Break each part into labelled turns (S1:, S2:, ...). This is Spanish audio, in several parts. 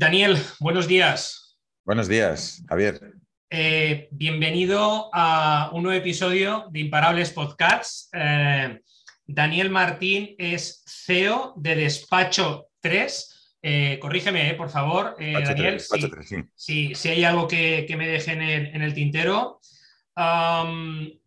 S1: Daniel, buenos días.
S2: Buenos días, Javier.
S1: Eh, bienvenido a un nuevo episodio de Imparables Podcasts. Eh, Daniel Martín es CEO de Despacho 3. Eh, corrígeme, por favor, Daniel, si, hay algo que, me deje en el, tintero.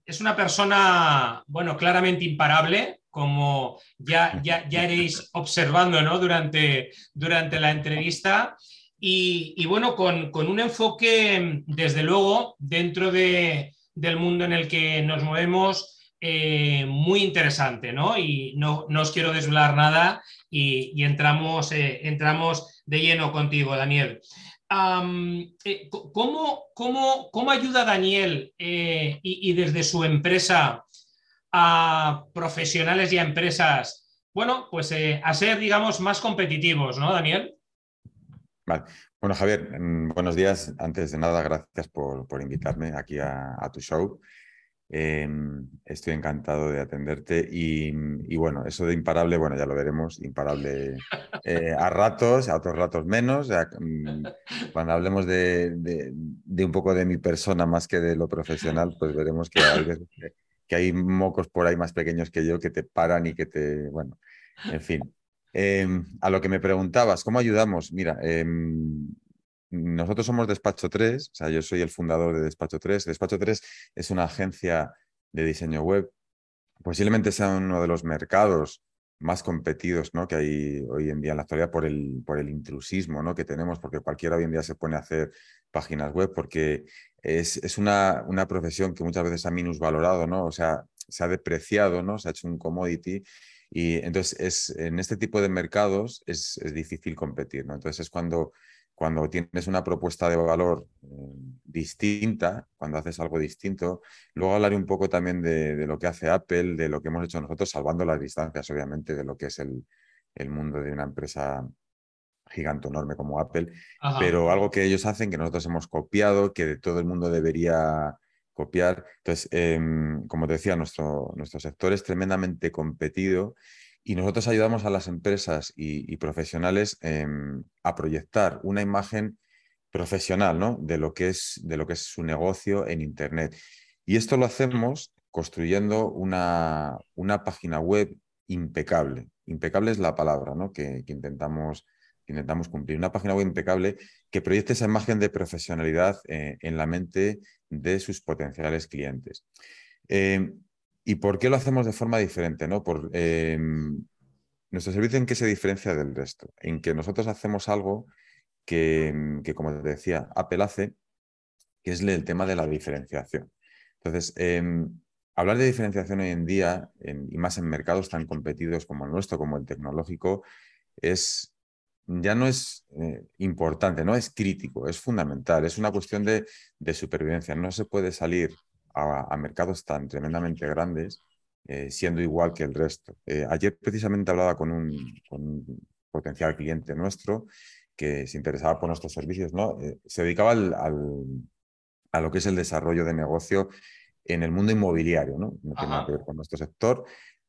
S1: es una persona, bueno, claramente imparable, como ya, ya, ya iréis observando ¿no? durante, durante la entrevista. Y, bueno, con, un enfoque, desde luego, dentro de, del mundo en el que nos movemos, eh, muy interesante, ¿no? Y no, os quiero desvelar nada y, entramos, eh, entramos de lleno contigo, Daniel. Eh, ¿cómo, cómo, ayuda Daniel y, y, desde su empresa a profesionales y a empresas, bueno, pues a ser, digamos, más competitivos, ¿no, Daniel?
S2: Bueno, Javier, mm, buenos días. Antes de nada, gracias por, invitarme aquí a, tu show. Em, estoy encantado de atenderte y, bueno, eso de imparable, bueno, ya lo veremos, imparable eh, a ratos, a otros ratos menos. Mm, cuando hablemos de, un poco de mi persona más que de lo profesional, pues veremos que hay que, que hay mocos por ahí más pequeños que yo que te paran y que te, bueno, en fin. Em, a lo que me preguntabas, ¿cómo ayudamos? Mira, em, nosotros somos Despacho 3, o sea, yo soy el fundador de Despacho 3. Despacho 3 es una agencia de diseño web. Posiblemente sea uno de los mercados más competidos ¿no? que hay hoy en día en la actualidad por el, por el intrusismo ¿no? que tenemos, porque cualquiera hoy en día se pone a hacer páginas web, porque es, es una, una, profesión que muchas veces ha minusvalorado, ¿no? o sea, se ha depreciado, ¿no? se ha hecho un commodity y entonces es, en este tipo de mercados es, difícil competir. ¿no? Entonces es cuando, cuando tienes una propuesta de valor eh, distinta, cuando haces algo distinto. Luego hablaré un poco también de, lo que hace Apple, de lo que hemos hecho nosotros, salvando las distancias, obviamente, de lo que es el, el mundo de una empresa gigante enorme como Apple, pero algo que ellos hacen, que nosotros hemos copiado, que todo el mundo debería copiar. Entonces, em, como te decía, nuestro, nuestro sector es tremendamente competido y nosotros ayudamos a las empresas y, profesionales em, a proyectar una imagen profesional ¿no? de, lo que es, de lo que es su negocio en Internet. Y esto lo hacemos construyendo una, una página web impecable. Impecable es la palabra ¿no? que, que intentamos intentamos cumplir. Una página web impecable que proyecte esa imagen de profesionalidad eh, en la mente de sus potenciales clientes. Eh, ¿Y por qué lo hacemos de forma diferente? ¿no? Por, eh, nuestro servicio en qué se diferencia del resto, en que nosotros hacemos algo que, que como te decía, Apple hace, que es el tema de la diferenciación. Entonces, hablar de diferenciación hoy en día, y más en mercados tan competidos como el nuestro, como el tecnológico, es, ya no es eh, importante, no es crítico, es fundamental, es una cuestión de, supervivencia. No se puede salir a, mercados tan tremendamente grandes eh, siendo igual que el resto. Eh, ayer precisamente hablaba con un, potencial cliente nuestro que se interesaba por nuestros servicios, ¿no? se dedicaba a lo que es el desarrollo de negocio en el mundo inmobiliario, ¿no? No tiene nada que ver con nuestro sector,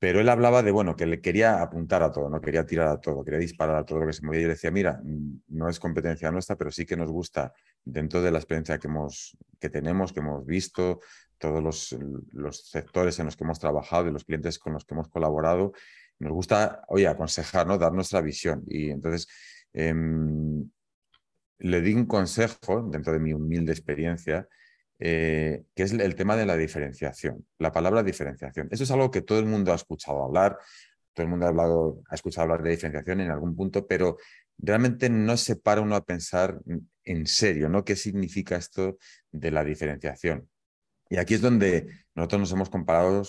S2: pero él hablaba de, bueno, que le quería apuntar a todo, no quería tirar a todo, quería disparar a todo lo que se movía. Y decía, mira, mm, no es competencia nuestra, pero sí que nos gusta, dentro de la experiencia que, hemos, que tenemos, que hemos visto, todos los, los sectores en los que hemos trabajado y los clientes con los que hemos colaborado, nos gusta, oye, aconsejar, ¿no? dar nuestra visión. Y entonces em, le di un consejo, dentro de mi humilde experiencia, eh, que es el tema de la diferenciación, la palabra diferenciación. Eso es algo que todo el mundo ha escuchado hablar, todo el mundo ha, hablado, ha escuchado hablar de diferenciación en algún punto, pero realmente no se para uno a pensar en serio, ¿no? ¿Qué significa esto de la diferenciación? Y aquí es donde nosotros nos hemos comparado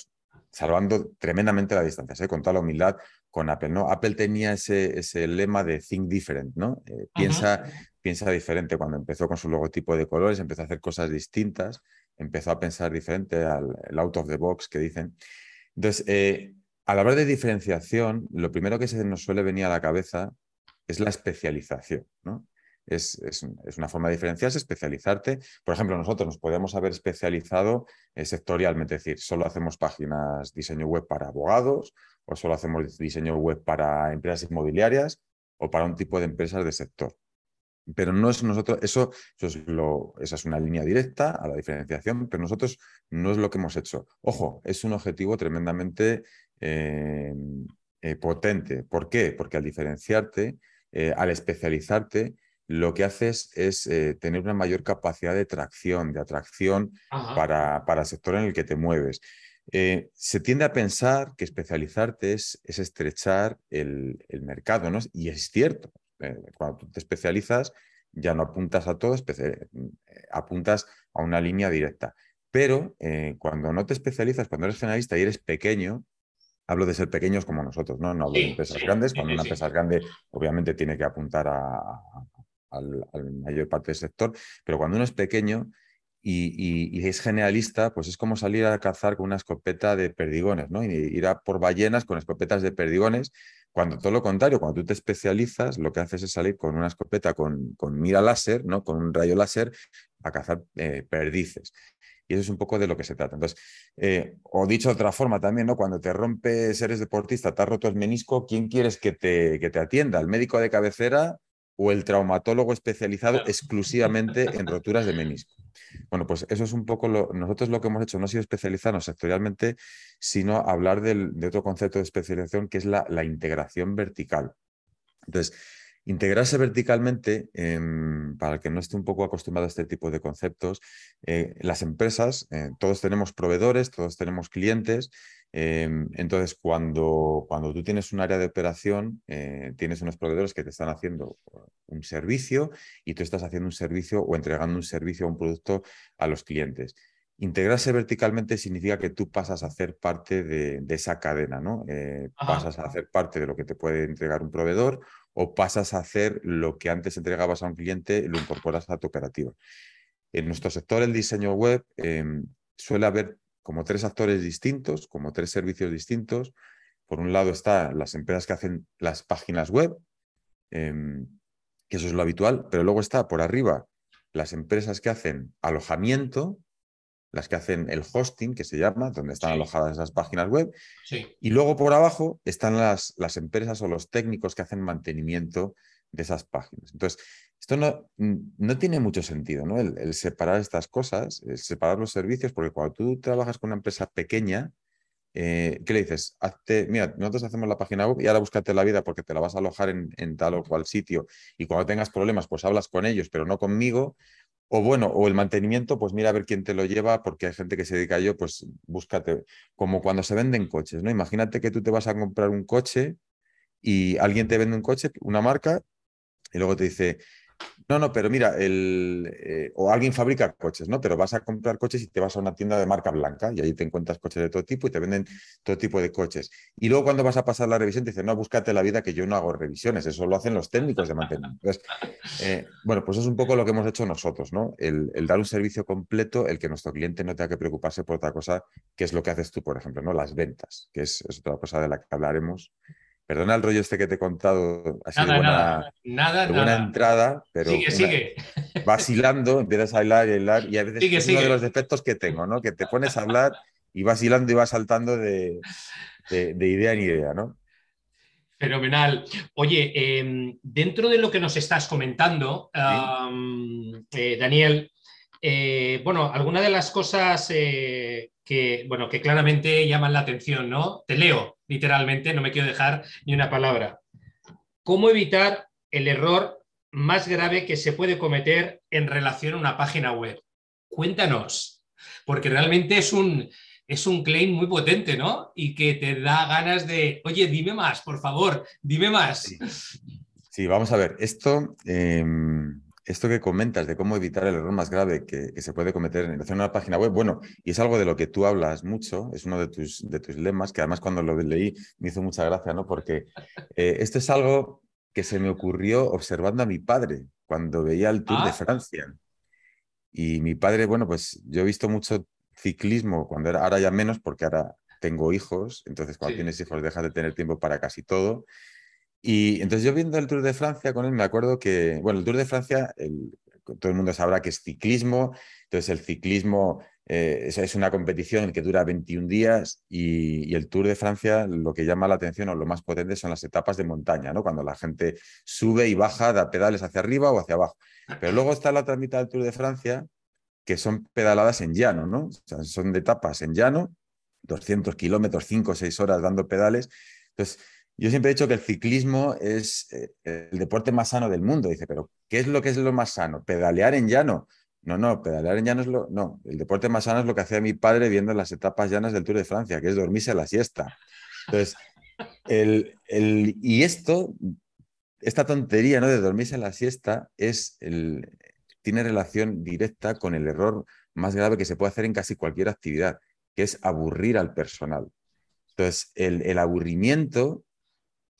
S2: salvando tremendamente la distancia, ¿eh? con toda la humildad, con Apple. ¿no? Apple tenía ese, ese lema de think different, ¿no? Eh, piensa, piensa diferente cuando empezó con su logotipo de colores, empezó a hacer cosas distintas, empezó a pensar diferente al out of the box que dicen. Entonces, eh, al hablar de diferenciación, lo primero que se nos suele venir a la cabeza es la especialización, ¿no? Es, una forma de diferenciarse, especializarte. Por ejemplo, nosotros nos podemos haber especializado eh, sectorialmente, es decir, solo hacemos páginas diseño web para abogados o solo hacemos diseño web para empresas inmobiliarias o para un tipo de empresas de sector. Pero no es nosotros, eso, eso es lo, esa es una línea directa a la diferenciación, pero nosotros no es lo que hemos hecho. Ojo, es un objetivo tremendamente eh, eh, potente. ¿Por qué? Porque al diferenciarte, eh, al especializarte, lo que haces es tener una mayor capacidad de tracción, de atracción para, para, el sector en el que te mueves. Se tiende a pensar que especializarte es, es estrechar el, el, mercado, ¿no? Y es cierto, eh, cuando tú te especializas, ya no apuntas a todo, eh, apuntas a una línea directa. Pero eh, cuando no te especializas, cuando eres generalista y eres pequeño, hablo de ser pequeños como nosotros, no, no hablo de empresas grandes. Cuando una empresa es grande, obviamente tiene que apuntar a, la mayor parte del sector, pero cuando uno es pequeño, y, es generalista, pues es como salir a cazar con una escopeta de perdigones, ¿no? Y ir a por ballenas con escopetas de perdigones, cuando todo lo contrario, cuando tú te especializas, lo que haces es salir con una escopeta con, con mira láser, ¿no? Con un rayo láser a cazar eh, perdices. Y eso es un poco de lo que se trata. Entonces, eh, o dicho de otra forma también, ¿no? Cuando te rompes, eres deportista, te has roto el menisco, ¿quién quieres que te, que te atienda? ¿El médico de cabecera o el traumatólogo especializado exclusivamente en roturas de menisco. Bueno, pues eso es un poco lo, nosotros lo que hemos hecho, no ha sido especializarnos sectorialmente, sino hablar de otro concepto de especialización que es la, la integración vertical. Entonces, Integrarse verticalmente, em, para el que no esté un poco acostumbrado a este tipo de conceptos, eh, las empresas, eh, todos tenemos proveedores, todos tenemos clientes, em, entonces cuando, cuando tú tienes un área de operación, eh, tienes unos proveedores que te están haciendo un servicio y tú estás haciendo un servicio o entregando un servicio o un producto a los clientes. Integrarse verticalmente significa que tú pasas a hacer parte de, esa cadena, ¿no? pasas a hacer parte de lo que te puede entregar un proveedor o pasas a hacer lo que antes entregabas a un cliente y lo incorporas a tu operativa. En nuestro sector, el diseño web, em, suele haber como tres actores distintos, como tres servicios distintos. Por un lado están las empresas que hacen las páginas web, em, que eso es lo habitual, pero luego está por arriba las empresas que hacen alojamiento, las que hacen el hosting, que se llama, donde están alojadas esas páginas web. Y luego por abajo están las, las, empresas o los técnicos que hacen mantenimiento de esas páginas. Entonces, esto no, no tiene mucho sentido, ¿no? El, separar estas cosas, el separar los servicios, porque cuando tú trabajas con una empresa pequeña, eh, ¿qué le dices? Hazte, mira, nosotros hacemos la página web y ahora búscate la vida porque te la vas a alojar en, en tal o cual sitio y cuando tengas problemas, pues hablas con ellos, pero no conmigo o bueno, o el mantenimiento, pues mira a ver quién te lo lleva, porque hay gente que se dedica a ello, pues búscate, como cuando se venden coches, ¿no? Imagínate que tú te vas a comprar un coche y alguien te vende un coche, una marca, y luego te dice, no, no, pero mira, el, eh, o alguien fabrica coches, ¿no? Pero vas a comprar coches y te vas a una tienda de marca blanca y ahí te encuentras coches de todo tipo y te venden todo tipo de coches. Y luego cuando vas a pasar la revisión te dicen, no, búscate la vida que yo no hago revisiones, eso lo hacen los técnicos de mantenimiento. Entonces, eh, bueno, pues es un poco lo que hemos hecho nosotros, ¿no? El, dar un servicio completo, el que nuestro cliente no tenga que preocuparse por otra cosa, que es lo que haces tú, por ejemplo, ¿no? Las ventas, que es otra cosa de la que hablaremos Perdona el rollo este que te he contado, sido
S1: nada, buena,
S2: buena entrada, pero
S1: sigue, sigue.
S2: vacilando, empiezas a hablar y y a veces es uno de los defectos que tengo, ¿no? Que te pones a hablar y vas hilando y vas saltando de, idea en idea, ¿no?
S1: Fenomenal. Oye, em, dentro de lo que nos estás comentando, eh, Daniel, eh, bueno, algunas de las cosas eh, que, bueno, que claramente llaman la atención, ¿no? Te leo literalmente, no me quiero dejar ni una palabra. ¿Cómo evitar el error más grave que se puede cometer en relación a una página web? Cuéntanos, porque realmente es un, es un claim muy potente, ¿no? Y que te da ganas de, oye, dime más, por favor, dime más.
S2: Sí, vamos a ver, esto... Em, esto que comentas de cómo evitar el error más grave que, se puede cometer en relación a una página web, bueno, y es algo de lo que tú hablas mucho, es uno de tus, de tus lemas, que además cuando lo leí me hizo mucha gracia, ¿no? Porque eh, esto es algo que se me ocurrió observando a mi padre cuando veía el Tour de ah. Francia. Y mi padre, bueno, pues yo he visto mucho ciclismo cuando era, ahora ya menos porque ahora tengo hijos, entonces cuando tienes hijos dejas de tener tiempo para casi todo. Y entonces yo viendo el Tour de Francia con él, me acuerdo que, bueno, el Tour de Francia, todo el mundo sabrá que es ciclismo, entonces el ciclismo eh, es una competición que dura 21 días y, el Tour de Francia lo que llama la atención o lo más potente son las etapas de montaña, ¿no? cuando la gente sube y baja, da pedales hacia arriba o hacia abajo. Pero luego está la otra mitad del Tour de Francia que son pedaladas en llano, ¿no? son de etapas en llano, 200 kilómetros, 5 o 6 horas dando pedales. Entonces, yo siempre he dicho que el ciclismo es eh, el deporte más sano del mundo. Dice, pero ¿qué es lo que es lo más sano? ¿Pedalear en llano? No, no, pedalear en llano es lo. No, el deporte más sano es lo que hacía mi padre viendo las etapas llanas del Tour de Francia, que es dormirse a la siesta. Entonces, el, el, y esto, esta tontería ¿no? de dormirse a la siesta, es el, tiene relación directa con el error más grave que se puede hacer en casi cualquier actividad, que es aburrir al personal. Entonces, el, el aburrimiento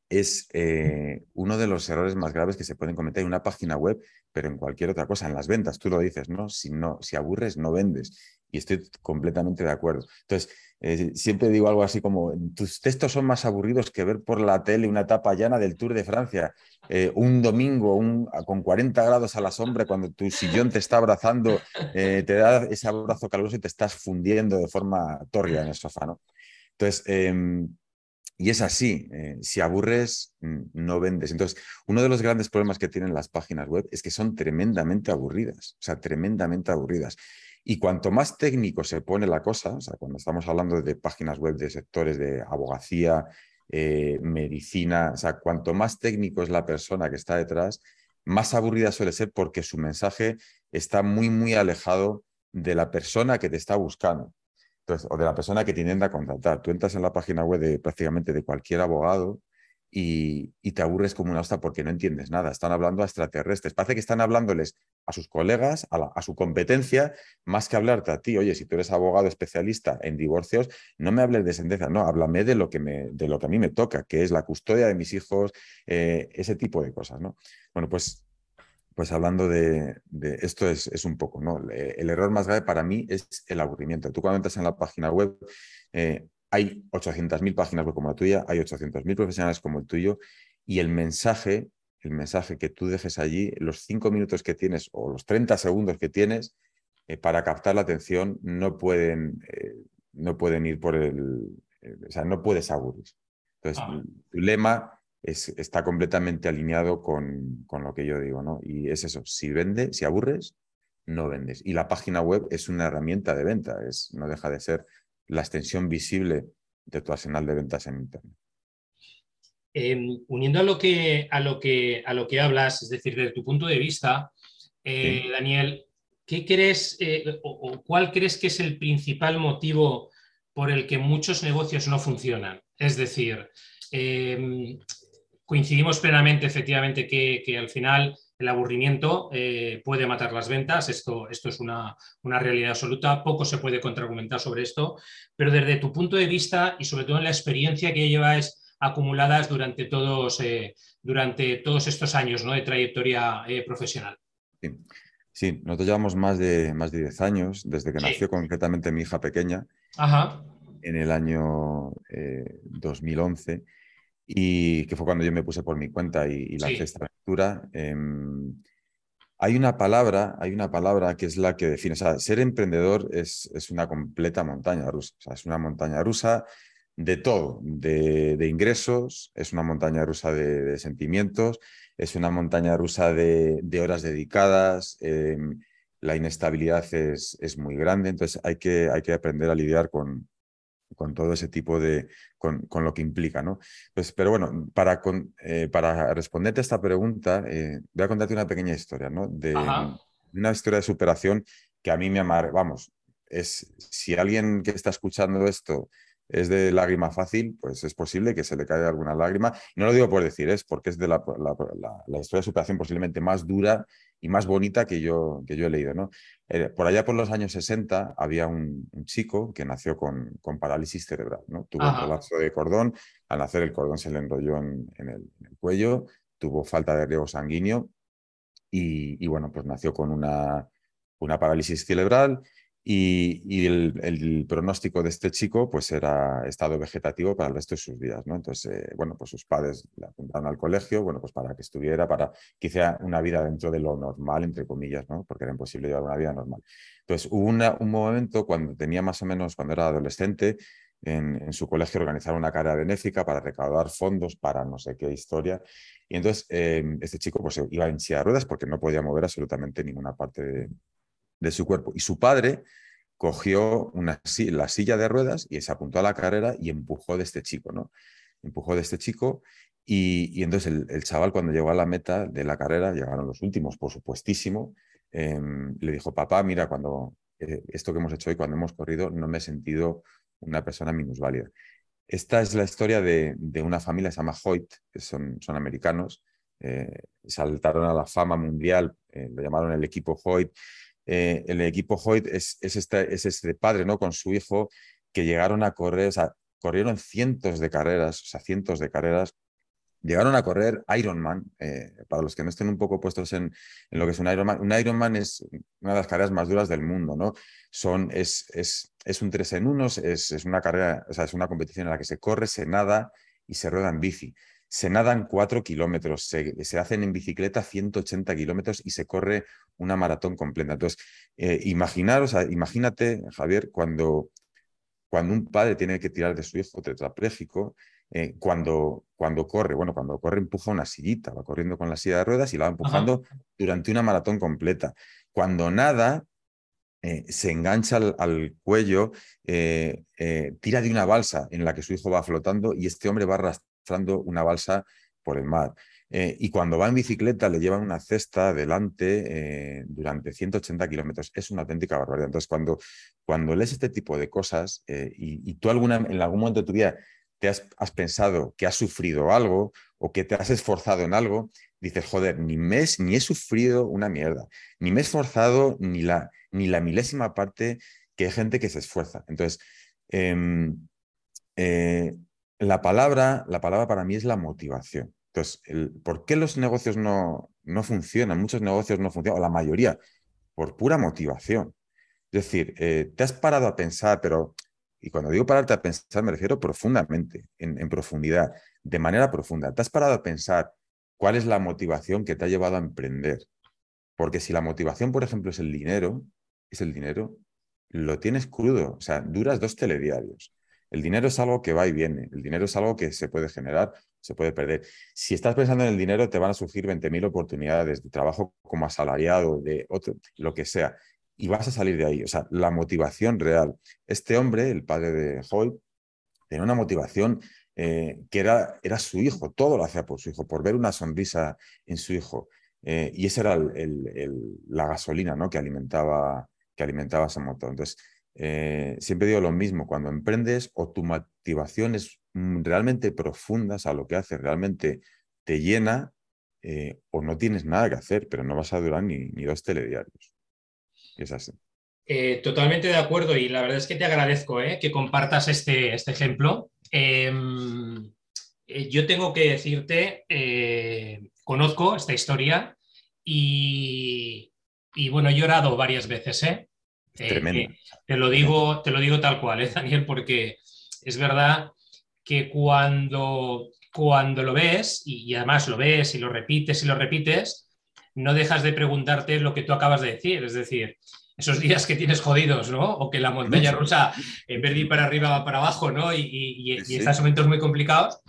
S2: es eh, uno de los errores más graves que se pueden cometer en una página web, pero en cualquier otra cosa, en las ventas, tú lo dices, ¿no? Si, no, si aburres, no vendes. Y estoy completamente de acuerdo. Entonces, eh, siempre digo algo así como, tus textos son más aburridos que ver por la tele una etapa llana del Tour de Francia, eh, un domingo con 40 grados a la sombra, cuando tu sillón te está abrazando, te da ese abrazo caluroso y te estás fundiendo de forma tórrida en el sofá, ¿no? Entonces, em, y es así, eh, si aburres, mm, no vendes. Entonces, uno de los grandes problemas que tienen las páginas web es que son tremendamente aburridas, o sea, tremendamente aburridas. Y cuanto más técnico se pone la cosa, o sea, cuando estamos hablando de páginas web de sectores de abogacía, eh, medicina, o sea, cuanto más técnico es la persona que está detrás, más aburrida suele ser porque su mensaje está muy, muy alejado de la persona que te está buscando o de la persona que te intenta contratar. Tú entras en la página web de prácticamente de cualquier abogado y, te aburres como una hosta porque no entiendes nada. Están hablando a extraterrestres. Parece que están hablándoles a sus colegas, a, su competencia, más que hablarte a ti. Oye, si tú eres abogado especialista en divorcios, no me hables de sentencia, no, háblame de lo que, me, de lo que a mí me toca, que es la custodia de mis hijos, eh, ese tipo de cosas. ¿no? Bueno, pues pues hablando de, esto es, un poco, ¿no? El error más grave para mí es el aburrimiento. Tú cuando entras en la página web, eh, hay 800.000 páginas web como la tuya, hay 800.000 profesionales como el tuyo, y el mensaje, el mensaje que tú dejes allí, los cinco minutos que tienes o los 30 segundos que tienes eh, para captar la atención, no pueden, eh, no pueden ir por el, o sea, no puedes aburrir. Entonces, ah. tu lema está completamente alineado con, con, lo que yo digo, ¿no? Y es eso, si vende, si aburres, no vendes. Y la página web es una herramienta de venta, es, no deja de ser la extensión visible de tu arsenal de ventas en Internet.
S1: Em, uniendo a lo, que, a, lo que, a lo que hablas, es decir, desde tu punto de vista, eh, Daniel, ¿qué crees eh, o, cuál crees que es el principal motivo por el que muchos negocios no funcionan? Es decir, em, coincidimos plenamente, efectivamente, que, al final el aburrimiento eh, puede matar las ventas. Esto, esto es una, una, realidad absoluta. Poco se puede contraargumentar sobre esto. Pero desde tu punto de vista y sobre todo en la experiencia que lleváis acumuladas durante todos, eh, durante todos estos años ¿no? de trayectoria eh, profesional.
S2: Sí. nosotros llevamos más de, más de 10 años, desde que nació concretamente mi hija pequeña, en el año 2011 y que fue cuando yo me puse por mi cuenta y, la esta aventura. Em, hay una palabra, hay una palabra que es la que define, o sea, ser emprendedor es, es una completa montaña rusa, o sea, es una montaña rusa de todo, de, ingresos, es una montaña rusa de, sentimientos, es una montaña rusa de, horas dedicadas, em, la inestabilidad es, es, muy grande, entonces hay que, hay que aprender a lidiar con, con todo ese tipo de, con, lo que implica, ¿no? Pues, pero bueno, para, eh, para responderte a esta pregunta, eh, voy a contarte una pequeña historia, ¿no? De, una historia de superación que a mí me amar, vamos, es, si alguien que está escuchando esto es de lágrima fácil, pues es posible que se le caiga alguna lágrima. no lo digo por decir, es porque es de la, la, historia de superación posiblemente más dura y más bonita que yo, que yo he leído. ¿no? Eh, por allá por los años 60 había un, chico que nació con, con, parálisis cerebral. ¿no? Tuvo un colapso de cordón, al nacer el cordón se le enrolló en, el, cuello, tuvo falta de riego sanguíneo y, y, bueno, pues nació con una, una parálisis cerebral y, el, pronóstico de este chico pues era estado vegetativo para el resto de sus días, ¿no? Entonces, eh, bueno, pues sus padres le apuntaron al colegio, bueno, pues para que estuviera, para hiciera una vida dentro de lo normal, entre comillas, ¿no? Porque era imposible llevar una vida normal. Entonces, hubo un momento cuando tenía más o menos, cuando era adolescente, en, su colegio organizar una carrera benéfica para recaudar fondos para no sé qué historia. Y entonces em, este chico pues iba en silla de ruedas porque no podía mover absolutamente ninguna parte de, de su cuerpo. Y su padre cogió una, la silla de ruedas y se apuntó a la carrera y empujó de este chico, ¿no? Empujó de este chico y, entonces el, chaval cuando llegó a la meta de la carrera, llegaron los últimos, por supuestísimo, em, le dijo, papá, mira, cuando eh, esto que hemos hecho hoy, cuando hemos corrido, no me he sentido una persona minusválida. Esta es la historia de, una familia, se llama Hoyt, que son, son americanos, eh, saltaron a la fama mundial, eh, lo llamaron el equipo Hoyt, eh, el equipo Hoyt es, es, este, es, este, padre ¿no? con su hijo que llegaron a correr, o sea, corrieron cientos de carreras, o sea, cientos de carreras. Llegaron a correr Ironman, eh, para los que no estén un poco puestos en, en, lo que es un Ironman. Un Ironman es una de las carreras más duras del mundo, ¿no? Son, es, es, es un tres en unos, es, es, una carrera, o sea, es una competición en la que se corre, se nada y se rueda en bici se nadan cuatro kilómetros, se, hacen en bicicleta 180 kilómetros y se corre una maratón completa. Entonces, eh, imaginaros, imagínate, Javier, cuando, cuando un padre tiene que tirar de su hijo tetrapléjico, eh, cuando, cuando corre, bueno, cuando corre empuja una sillita, va corriendo con la silla de ruedas y la va empujando durante una maratón completa. Cuando nada, eh, se engancha al, cuello, tira de una balsa en la que su hijo va flotando y este hombre va una balsa por el mar. Eh, y cuando va en bicicleta le llevan una cesta delante eh, durante 180 kilómetros. Es una auténtica barbaridad. Entonces, cuando, cuando lees este tipo de cosas eh, y, tú alguna, en algún momento de tu vida te has, pensado que has sufrido algo o que te has esforzado en algo, dices, joder, ni, me, ni he sufrido una mierda, ni me he esforzado ni la, ni la milésima parte que hay gente que se esfuerza. Entonces, em, la palabra, la palabra para mí es la motivación. Entonces, ¿por qué los negocios no, no funcionan? Muchos negocios no funcionan, o la mayoría, por pura motivación. Es decir, eh, te has parado a pensar, pero, y cuando digo pararte a pensar, me refiero profundamente, en, en profundidad, de manera profunda. Te has parado a pensar cuál es la motivación que te ha llevado a emprender. Porque si la motivación, por ejemplo, es el dinero, es el dinero, lo tienes crudo, o sea, duras dos telediarios. El dinero es algo que va y viene, el dinero es algo que se puede generar, se puede perder. Si estás pensando en el dinero, te van a surgir 20.000 oportunidades de trabajo como asalariado, de otro, lo que sea, y vas a salir de ahí. O sea, la motivación real. Este hombre, el padre de Hoy, tenía una motivación eh, que era, era su hijo, todo lo hacía por su hijo, por ver una sonrisa en su hijo. Eh, y esa era la gasolina ¿no? que, alimentaba, que alimentaba ese motor. Entonces, eh, siempre digo lo mismo, cuando emprendes o tu motivación es mm, realmente profunda, o sea, lo que haces realmente te llena eh, o no tienes nada que hacer, pero no vas a durar ni, dos telediarios. Es así.
S1: Eh, totalmente de acuerdo y la verdad es que te agradezco que compartas este, este ejemplo. Em, yo tengo que decirte, conozco esta historia y, y, bueno, he llorado varias veces, ¿eh?
S2: Tremendo.
S1: te, lo digo, te lo digo tal cual, ¿eh, Daniel, porque es verdad que cuando, cuando lo ves, y, además lo ves y lo repites y lo repites, no dejas de preguntarte lo que tú acabas de decir. Es decir, esos días que tienes jodidos, ¿no? O que la montaña rusa, en vez de ir para arriba, va para abajo, ¿no? Y, y, y estos momentos muy complicados,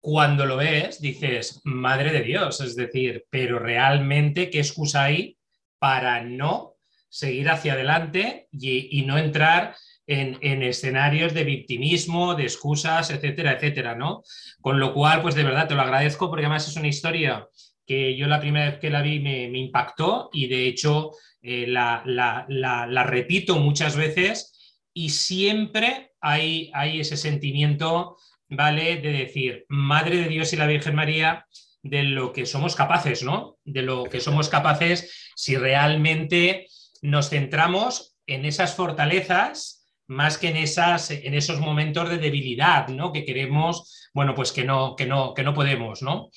S1: cuando lo ves, dices, madre de Dios, es decir, pero realmente, ¿qué excusa hay para no seguir hacia adelante y, no entrar en, escenarios de victimismo, de excusas, etcétera, etcétera, ¿no? Con lo cual, pues de verdad te lo agradezco porque además es una historia que yo la primera vez que la vi me, impactó y de hecho eh, la, repito muchas veces y siempre hay, hay ese sentimiento, ¿vale? De decir, Madre de Dios y la Virgen María, de lo que somos capaces, ¿no? De lo que somos capaces si realmente nos centramos en esas fortalezas más que en, esas, en esos momentos de debilidad, ¿no? Que queremos, bueno, pues que no, que no, que no podemos, ¿no?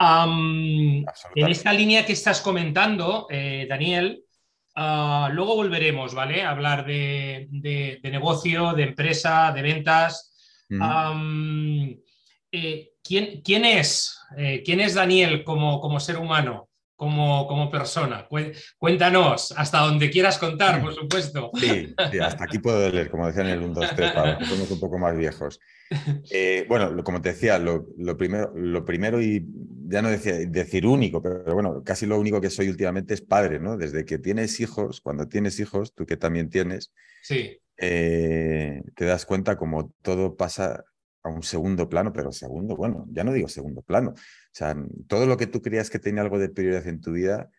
S1: en esta línea que estás comentando, eh, Daniel, Ah, luego volveremos, ¿vale? A hablar de, negocio, de empresa, de ventas. Eh, ¿quién, ¿quién, es? Eh, ¿Quién es Daniel como, como ser humano? Como, como, persona. Cuéntanos, hasta donde quieras contar, por supuesto.
S2: Sí, hasta aquí puedo leer, como decían en el 1, 2, 3, para somos un poco más viejos. Eh, bueno, como te decía, lo, primero, lo primero y ya no decía, decir único, pero bueno, casi lo único que soy últimamente es padre, ¿no? Desde que tienes hijos, cuando tienes hijos, tú que también tienes,
S1: sí.
S2: te das cuenta como todo pasa a un segundo plano, pero segundo, bueno, ya no digo segundo plano. O sea, todo lo que tú creías que tenía algo de prioridad en tu vida,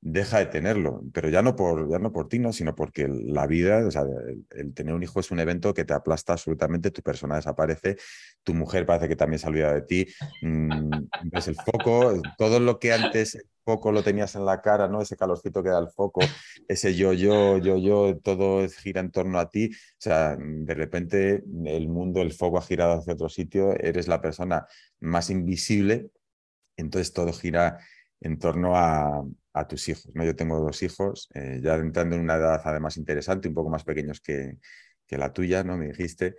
S2: deja de tenerlo, pero ya no por, ya no por ti, ¿no? sino porque la vida, o sea, el, tener un hijo es un evento que te aplasta absolutamente, tu persona desaparece, tu mujer parece que también se olvida de ti, mmm, ves el foco, todo lo que antes foco lo tenías en la cara, ¿no? Ese calorcito que da el foco, ese yo, yo, yo, yo, todo gira en torno a ti, o sea, de repente el mundo, el foco ha girado hacia otro sitio, eres la persona más invisible, entonces todo gira en torno a, a tus hijos. ¿no? Yo tengo dos hijos, eh, ya entrando en una edad además interesante, un poco más pequeños que, que la tuya, ¿no? Me dijiste.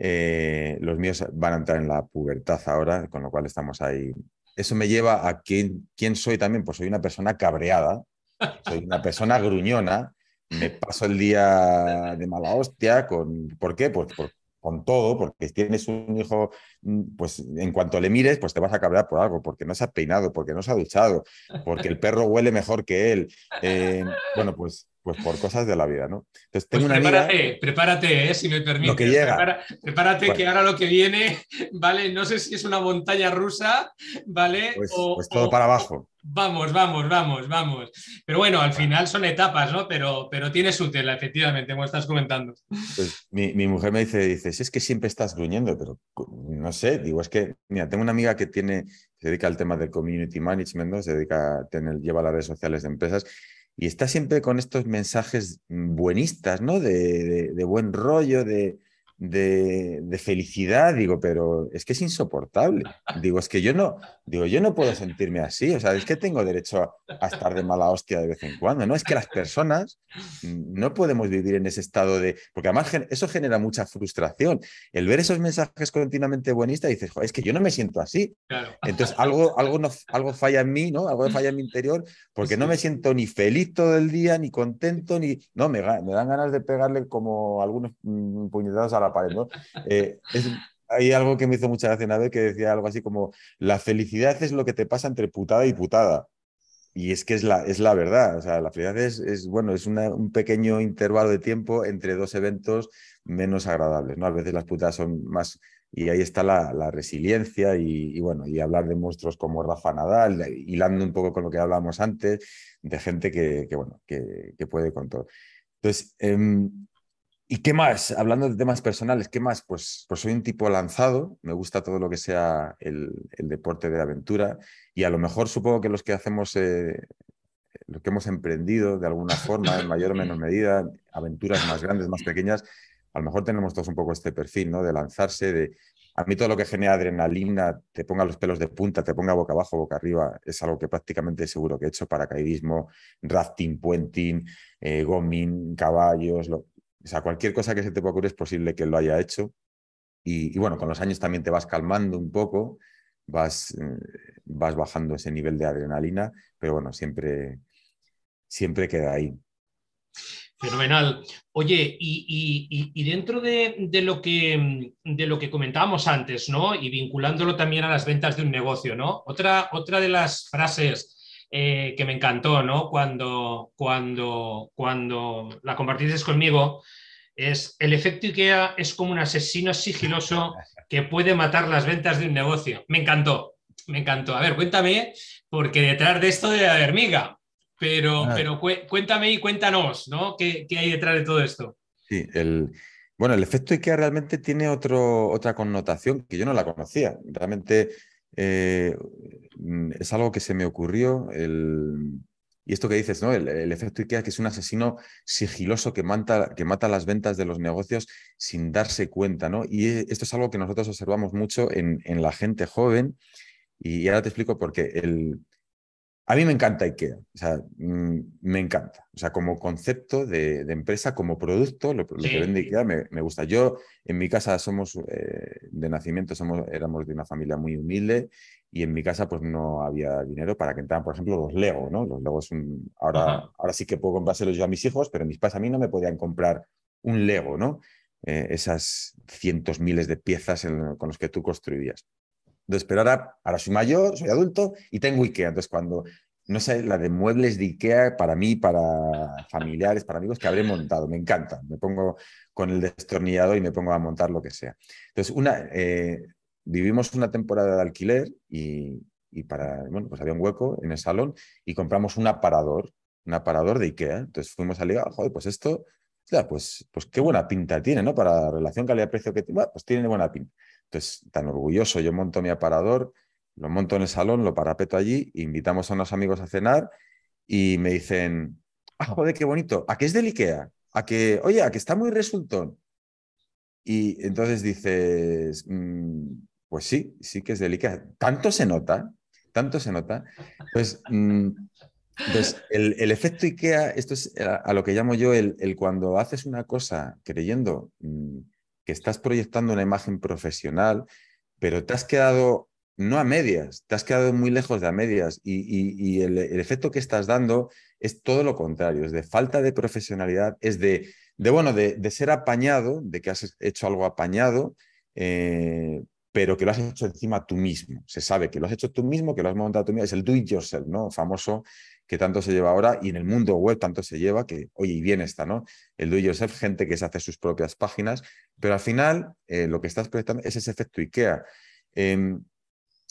S2: Eh, los míos van a entrar en la pubertad ahora, con lo cual estamos ahí. Eso me lleva a quién, quién soy también, pues soy una persona cabreada, soy una persona gruñona, me paso el día de mala hostia, con, ¿por qué? Pues por, con todo, porque tienes un hijo, mm, pues en cuanto le mires, pues te vas a cabrear por algo, porque no se ha peinado, porque no se ha duchado, porque el perro huele mejor que él. Eh, bueno, pues, pues por cosas de la vida, ¿no?
S1: Entonces tengo pues prepárate, prepárate, eh, si me permite.
S2: Lo que llega.
S1: prepárate que ahora lo que viene, ¿vale? No sé si es una montaña rusa, ¿vale?
S2: Pues, pues todo para abajo.
S1: Vamos, vamos, vamos, vamos. Pero bueno, al final son etapas, ¿no? Pero, pero tiene su tela, efectivamente, como estás comentando.
S2: Pues mi, mujer me dice, dice, es que siempre estás gruñendo, pero no sé, digo, es que, mira, tengo una amiga que tiene, se dedica al tema del community management, ¿no? Se dedica a tener, lleva las redes sociales de empresas y está siempre con estos mensajes buenistas, ¿no? de, de buen rollo, de, de, felicidad, digo, pero es que es insoportable. Digo, es que yo no, digo, yo no puedo sentirme así, o sea, es que tengo derecho a, estar de mala hostia de vez en cuando, ¿no? Es que las personas no podemos vivir en ese estado de, porque además eso genera mucha frustración. El ver esos mensajes continuamente buenistas, dices, es que yo no me siento así. Entonces, algo, algo, no, algo falla en mí, ¿no? Algo falla en mi interior, porque no me siento ni feliz todo el día, ni contento, ni, no, me, me dan ganas de pegarle como algunos mm, puñetazos a la eh, hay algo que me hizo mucha gracia una vez que decía algo así como, la felicidad es lo que te pasa entre putada y putada. Y es que es la, es la verdad, o sea, la felicidad es, bueno, es un pequeño intervalo de tiempo entre dos eventos menos agradables, ¿no? A veces las putadas son más, y ahí está la, resiliencia y, bueno, y hablar de monstruos como Rafa Nadal, hilando un poco con lo que hablábamos antes, de gente que, bueno, que, puede con todo. Entonces, em, ¿Y qué más? Hablando de temas personales, ¿qué más? Pues, pues soy un tipo lanzado, me gusta todo lo que sea el, deporte de aventura y a lo mejor supongo que los que hacemos, eh, lo que hemos emprendido de alguna forma, en mayor o menor medida, aventuras más grandes, más pequeñas, a lo mejor tenemos todos un poco este perfil, ¿no? De lanzarse, de... A mí todo lo que genera adrenalina, te ponga los pelos de punta, te ponga boca abajo, boca arriba, es algo que prácticamente seguro que he hecho, paracaidismo, rafting, puenting, eh, goming, caballos, lo, o sea, cualquier cosa que se te pueda es posible que lo haya hecho. Y, bueno, con los años también te vas calmando un poco, vas, eh, vas bajando ese nivel de adrenalina, pero bueno, siempre, siempre queda ahí.
S1: Fenomenal. Oye, y, dentro de, lo que, de lo que comentábamos antes, ¿no? Y vinculándolo también a las ventas de un negocio, ¿no? Otra, otra de las frases eh, que me encantó, ¿no? Cuando, cuando, cuando la compartiste conmigo, es el efecto IKEA es como un asesino sigiloso que puede matar las ventas de un negocio. Me encantó, me encantó. A ver, cuéntame, porque detrás de esto de la hormiga, pero, pero cuéntame y cuéntanos, ¿no? ¿Qué, ¿Qué, hay detrás de todo esto?
S2: Sí, el, bueno, el efecto IKEA realmente tiene otro, otra connotación que yo no la conocía. Realmente eh, mm, es algo que se me ocurrió. El, y esto que dices, ¿no? El, efecto IKEA, que es un asesino sigiloso que mata, que mata las ventas de los negocios sin darse cuenta, ¿no? Y esto es algo que nosotros observamos mucho en, en la gente joven. Y ahora te explico por qué. El, a mí me encanta IKEA, o sea, mm, me encanta. O sea, como concepto de, empresa, como producto, lo, que vende IKEA me, gusta. Yo, en mi casa, somos eh, de nacimiento, somos, éramos de una familia muy humilde y en mi casa pues no había dinero para que entraran, por ejemplo, los Lego, ¿no? Los Lego es un... Ahora, ahora sí que puedo comprárselos yo a mis hijos, pero mis padres a mí no me podían comprar un Lego, ¿no? Eh, esas cientos miles de piezas con los que tú construías. Pero ahora, ahora soy mayor, soy adulto y tengo IKEA. Entonces, cuando, no sé, la de muebles de IKEA, para mí, para familiares, para amigos, que habré montado. Me encanta. Me pongo con el destornillador y me pongo a montar lo que sea. Entonces, una, eh, vivimos una temporada de alquiler y, para, bueno, pues había un hueco en el salón y compramos un aparador, un aparador de IKEA. Entonces fuimos a ligar, joder, pues esto, pues, pues qué buena pinta tiene, ¿no? Para la relación calidad-precio que tiene, pues tiene buena pinta. Entonces, tan orgulloso, yo monto mi aparador, lo monto en el salón, lo parapeto allí, invitamos a unos amigos a cenar y me dicen, ah, joder, qué bonito, ¿a qué es del Ikea? A que, oye, a que está muy resultón. Y entonces dices, mm, pues sí, sí que es del Ikea. Tanto se nota, tanto se nota. Pues, mm, entonces, el, efecto IKEA, esto es a, lo que llamo yo el, cuando haces una cosa creyendo mm, que estás proyectando una imagen profesional, pero te has quedado no a medias, te has quedado muy lejos de a medias y, el, efecto que estás dando es todo lo contrario, es de falta de profesionalidad, es de, de bueno, de, ser apañado, de que has hecho algo apañado, eh, pero que lo has hecho encima tú mismo. Se sabe que lo has hecho tú mismo, que lo has montado tú mismo, es el do it yourself, ¿no? Famoso que tanto se lleva ahora y en el mundo web tanto se lleva que, oye, y bien está, ¿no? El do it yourself, gente que se hace sus propias páginas, pero al final eh, lo que estás proyectando es ese efecto IKEA. Em,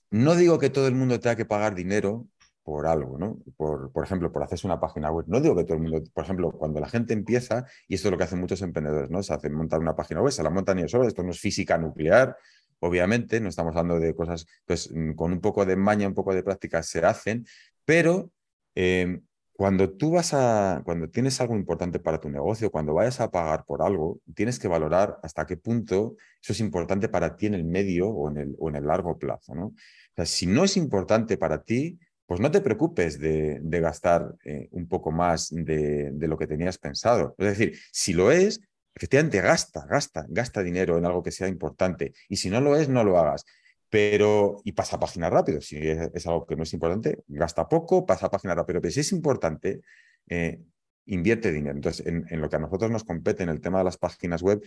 S2: no digo que todo el mundo tenga que pagar dinero por algo, ¿no? Por, por, ejemplo, por hacerse una página web. No digo que todo el mundo, por ejemplo, cuando la gente empieza, y esto es lo que hacen muchos emprendedores, ¿no? Se hacen montar una página web, se la montan ellos solos, esto no es física nuclear, obviamente, no estamos hablando de cosas, pues con un poco de maña, un poco de práctica se hacen, pero Em, cuando tú vas a, cuando tienes algo importante para tu negocio, cuando vayas a pagar por algo, tienes que valorar hasta qué punto eso es importante para ti en el medio o en el, o en el largo plazo. ¿no? O sea, si no es importante para ti, pues no te preocupes de, gastar eh, un poco más de, de, lo que tenías pensado. Es decir, si lo es, efectivamente gasta, gasta, gasta dinero en algo que sea importante. Y si no lo es, no lo hagas pero y pasa página rápido. Si es, algo que no es importante, gasta poco, pasa página rápido. Pero si es importante, eh, invierte dinero. Entonces, en, lo que a nosotros nos compete en el tema de las páginas web,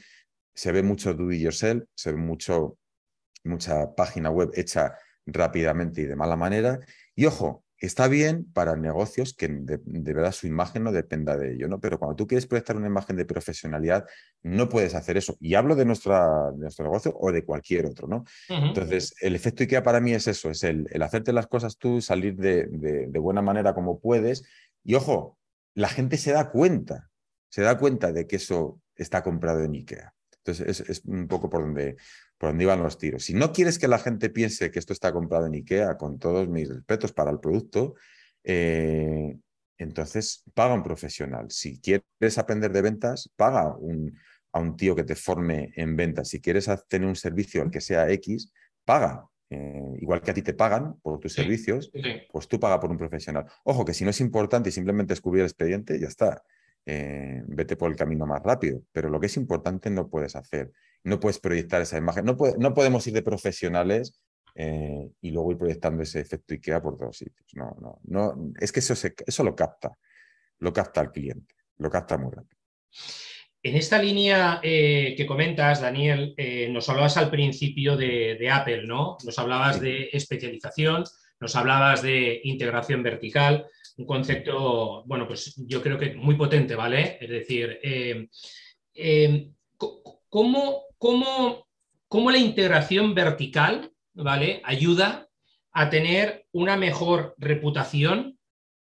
S2: se ve mucho do it yourself, se ve mucho, mucha página web hecha rápidamente y de mala manera. Y ojo, está bien para negocios que de, verdad su imagen no dependa de ello, ¿no? Pero cuando tú quieres proyectar una imagen de profesionalidad, no puedes hacer eso. Y hablo de, nuestra, nuestro negocio o de cualquier otro, ¿no? Entonces, el efecto IKEA para mí es eso, es el, hacerte las cosas tú, salir de, de, buena manera como puedes. Y ojo, la gente se da cuenta, se da cuenta de que eso está comprado en IKEA. Entonces, es, es un poco por donde, por dónde iban los tiros. Si no quieres que la gente piense que esto está comprado en IKEA, con todos mis respetos para el producto, eh, entonces paga un profesional. Si quieres aprender de ventas, paga un, a un tío que te forme en ventas. Si quieres tener un servicio al que sea X, paga. Eh, igual que a ti te pagan por tus servicios, pues tú paga por un profesional. Ojo, que si no es importante y simplemente descubrir el expediente, ya está. Eh, vete por el camino más rápido. Pero lo que es importante no puedes hacer no puedes proyectar esa imagen. No, no podemos ir de profesionales eh, y luego ir proyectando ese efecto IKEA por todos sitios. No, no, no. Es que eso, eso lo capta, lo capta el cliente, lo capta muy rápido.
S1: En esta línea eh, que comentas, Daniel, eh, nos hablabas al principio de, Apple, ¿no? Nos hablabas de especialización, nos hablabas de integración vertical, un concepto, bueno, pues yo creo que muy potente, ¿vale? Es decir, ¿cómo, cómo, la integración vertical ¿vale? ayuda a tener una mejor reputación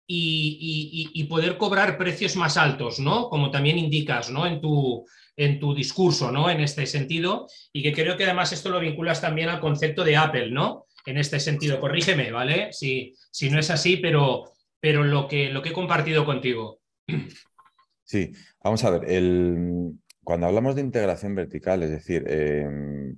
S1: y, poder cobrar precios más altos, ¿no? Como también indicas, ¿no? En tu, en tu discurso, ¿no? En este sentido, y que creo que además esto lo vinculas también al concepto de Apple, ¿no? En este sentido, corrígeme, ¿vale? Si, si no es así, pero, pero lo, que, lo que he compartido contigo.
S2: Sí, vamos a ver, el, cuando hablamos de integración vertical, es decir, em,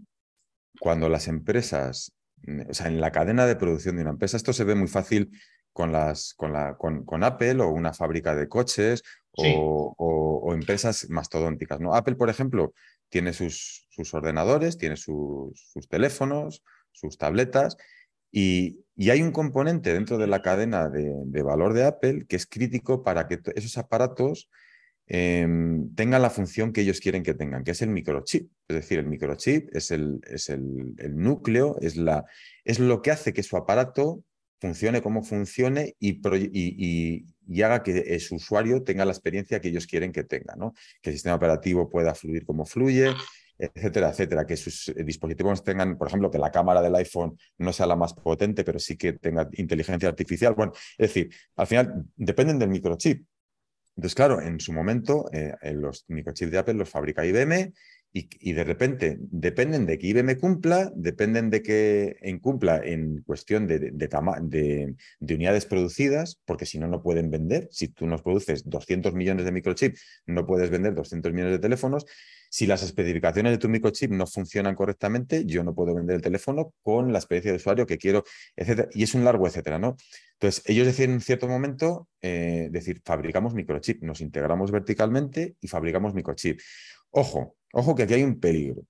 S2: cuando las empresas, mm, o sea, en la cadena de producción de una empresa, esto se ve muy fácil con, las, con, la, con, Apple o una fábrica de coches o, empresas mastodónticas. ¿no? Apple, por ejemplo, tiene sus, sus ordenadores, tiene sus, teléfonos, sus tabletas y, hay un componente dentro de la cadena de, valor de Apple que es crítico para que esos aparatos em, tengan la función que ellos quieren que tengan, que es el microchip. Es decir, el microchip es el, es el, núcleo, es, la, es lo que hace que su aparato funcione como funcione y, y, haga que su usuario tenga la experiencia que ellos quieren que tenga, ¿no? que el sistema operativo pueda fluir como fluye, etcétera, etcétera, que sus dispositivos tengan, por ejemplo, que la cámara del iPhone no sea la más potente, pero sí que tenga inteligencia artificial. Bueno, es decir, al final dependen del microchip. Entonces, claro, en su momento, eh, los microchips de Apple los fabrica IBM y, de repente dependen de que IBM cumpla, dependen de que incumpla en cuestión de, de, de, unidades producidas, porque si no, no pueden vender. Si tú nos produces 200 millones de microchips, no puedes vender 200 millones de teléfonos. Si las especificaciones de tu microchip no funcionan correctamente, yo no puedo vender el teléfono con la experiencia de usuario que quiero, etcétera. Y es un largo etcétera, ¿no? Entonces, ellos deciden en cierto momento, eh, decir, fabricamos microchip, nos integramos verticalmente y fabricamos microchip. Ojo, ojo que aquí hay un peligro.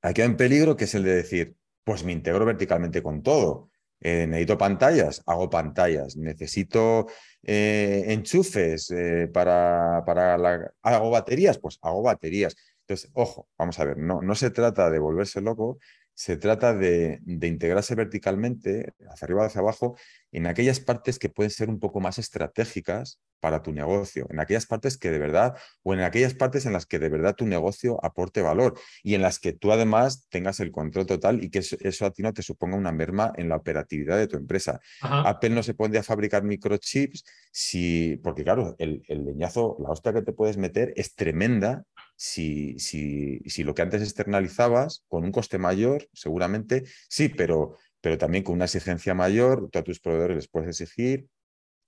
S2: Aquí hay un peligro que es el de decir, pues me integro verticalmente con todo. Eh, necesito pantallas, hago pantallas. Necesito eh, enchufes para, para la... hago baterías, pues hago baterías. Entonces, ojo, vamos a ver, no, no se trata de volverse loco, se trata de, integrarse verticalmente, hacia arriba, hacia abajo, en aquellas partes que pueden ser un poco más estratégicas para tu negocio, en aquellas partes que de verdad, o en aquellas partes en las que de verdad tu negocio aporte valor y en las que tú además tengas el control total y que eso, a ti no te suponga una merma en la operatividad de tu empresa. Apple no se pone a fabricar microchips si, porque claro, el, el leñazo, la hostia que te puedes meter es tremenda si, si, si, lo que antes externalizabas con un coste mayor, seguramente sí, pero, pero también con una exigencia mayor, tú a tus proveedores les puedes exigir,